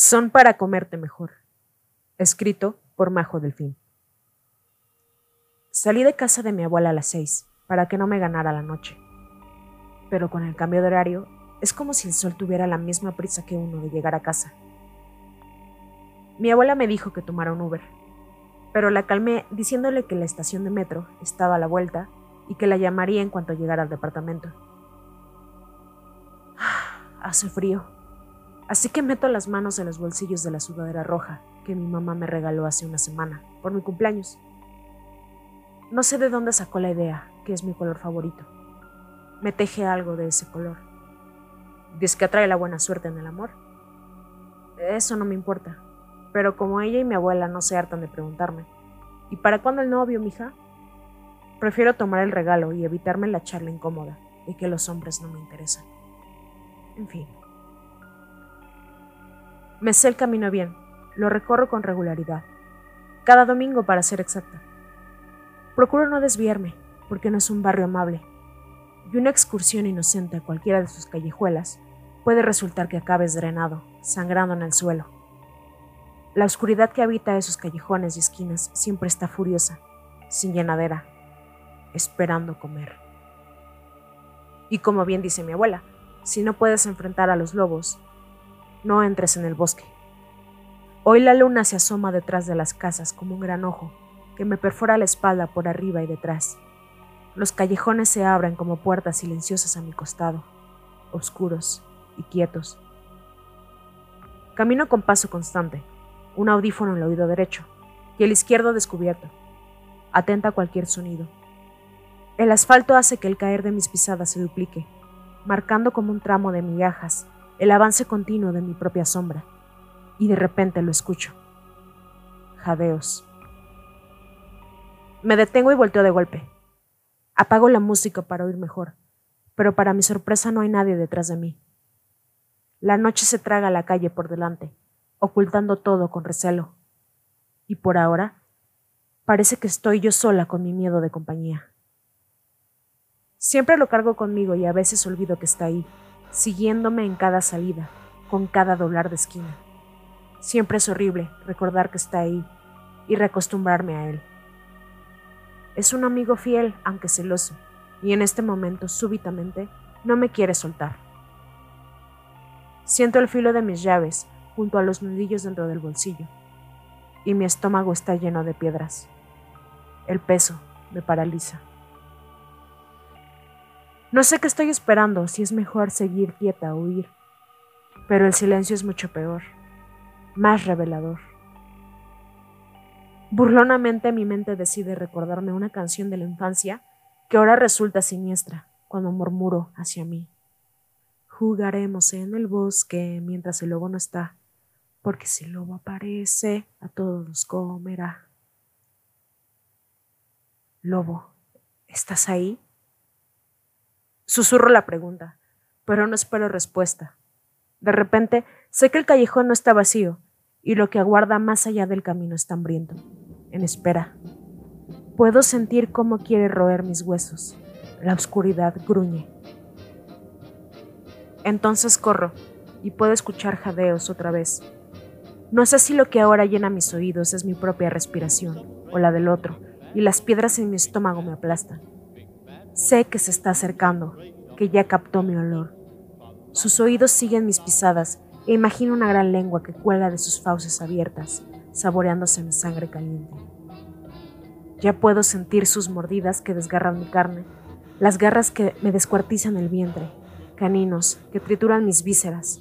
Son para comerte mejor. Escrito por Majo Delfín. Salí de casa de mi abuela a las seis para que no me ganara la noche. Pero con el cambio de horario es como si el sol tuviera la misma prisa que uno de llegar a casa. Mi abuela me dijo que tomara un Uber, pero la calmé diciéndole que la estación de metro estaba a la vuelta y que la llamaría en cuanto llegara al departamento. Hace frío, así que meto las manos en los bolsillos de la sudadera roja que mi mamá me regaló hace una semana, por mi cumpleaños. No sé de dónde sacó la idea, que es mi color favorito. Me teje algo de ese color. Dice que atrae la buena suerte en el amor. Eso no me importa, pero como ella y mi abuela no se hartan de preguntarme, ¿y para cuándo el novio, mija? Prefiero tomar el regalo y evitarme la charla incómoda y que los hombres no me interesan. En fin. Me sé el camino bien, lo recorro con regularidad, cada domingo para ser exacta. Procuro no desviarme, porque no es un barrio amable, y una excursión inocente a cualquiera de sus callejuelas puede resultar que acabes drenado, sangrando en el suelo. La oscuridad que habita esos callejones y esquinas siempre está furiosa, sin llenadera, esperando comer. Y como bien dice mi abuela, si no puedes enfrentar a los lobos, no entres en el bosque. Hoy la luna se asoma detrás de las casas como un gran ojo que me perfora la espalda por arriba y detrás. Los callejones se abren como puertas silenciosas a mi costado, oscuros y quietos. Camino con paso constante, un audífono en el oído derecho y el izquierdo descubierto, atenta a cualquier sonido. El asfalto hace que el caer de mis pisadas se duplique, marcando como un tramo de migajas el avance continuo de mi propia sombra y de repente lo escucho. Jadeos. Me detengo y volteo de golpe. Apago la música para oír mejor, pero para mi sorpresa no hay nadie detrás de mí. La noche se traga la calle por delante, ocultando todo con recelo. Y por ahora, parece que estoy yo sola con mi miedo de compañía. Siempre lo cargo conmigo y a veces olvido que está ahí, siguiéndome en cada salida, con cada doblar de esquina. Siempre es horrible recordar que está ahí y reacostumbrarme a él. Es un amigo fiel, aunque celoso, y en este momento, súbitamente, no me quiere soltar. Siento el filo de mis llaves junto a los nudillos dentro del bolsillo, y mi estómago está lleno de piedras. El peso me paraliza. No sé qué estoy esperando, si es mejor seguir quieta o huir, pero el silencio es mucho peor más revelador. Burlonamente mi mente decide recordarme una canción de la infancia que ahora resulta siniestra cuando murmuro hacia mí. Jugaremos en el bosque mientras el lobo no está, porque si el lobo aparece, a todos los comerá. Lobo, ¿estás ahí? Susurro la pregunta, pero no espero respuesta. De repente, sé que el callejón no está vacío, y lo que aguarda más allá del camino está hambriento, en espera. Puedo sentir cómo quiere roer mis huesos. La oscuridad gruñe. Entonces corro y puedo escuchar jadeos otra vez. No sé si lo que ahora llena mis oídos es mi propia respiración o la del otro, y las piedras en mi estómago me aplastan. Sé que se está acercando, que ya captó mi olor. Sus oídos siguen mis pisadas e imagino una gran lengua que cuelga de sus fauces abiertas, saboreándose mi sangre caliente. Ya puedo sentir sus mordidas que desgarran mi carne, las garras que me descuartizan el vientre, caninos que trituran mis vísceras.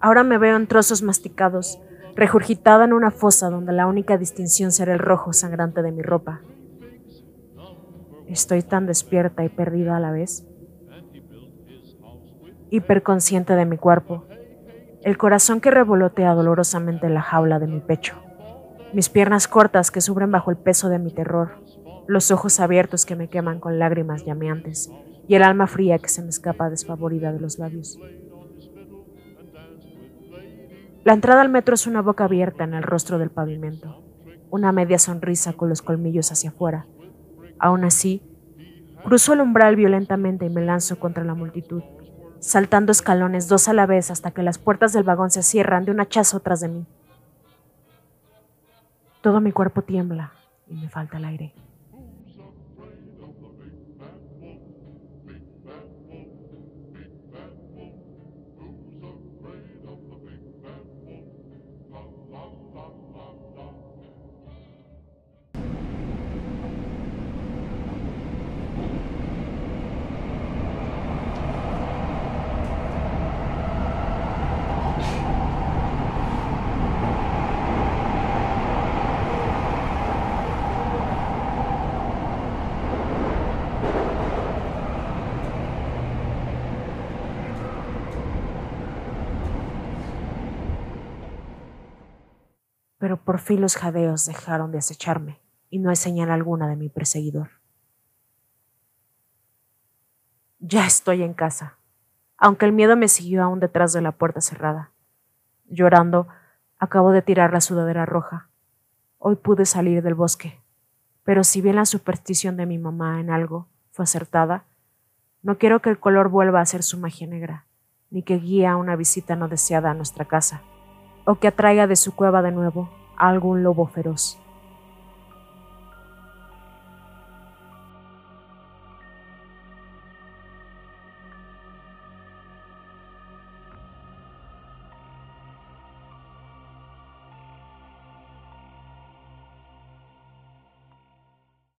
Ahora me veo en trozos masticados, regurgitada en una fosa donde la única distinción será el rojo sangrante de mi ropa. Estoy tan despierta y perdida a la vez hiperconsciente de mi cuerpo, el corazón que revolotea dolorosamente en la jaula de mi pecho, mis piernas cortas que sufren bajo el peso de mi terror, los ojos abiertos que me queman con lágrimas llameantes. Y el alma fría que se me escapa desfavorida de los labios. La entrada al metro es una boca abierta en el rostro del pavimento, una media sonrisa con los colmillos hacia afuera. Aún así, cruzo el umbral violentamente y me lanzo contra la multitud saltando escalones dos a la vez hasta que las puertas del vagón se cierran de un hachazo tras de mí. Todo mi cuerpo tiembla y me falta el aire. Pero por fin los jadeos dejaron de acecharme y no hay señal alguna de mi perseguidor. Ya estoy en casa, aunque el miedo me siguió aún detrás de la puerta cerrada. Llorando, acabo de tirar la sudadera roja. Hoy pude salir del bosque, pero si bien la superstición de mi mamá en algo fue acertada, no quiero que el color vuelva a ser su magia negra, ni que guíe a una visita no deseada a nuestra casa o que atraiga de su cueva de nuevo a algún lobo feroz.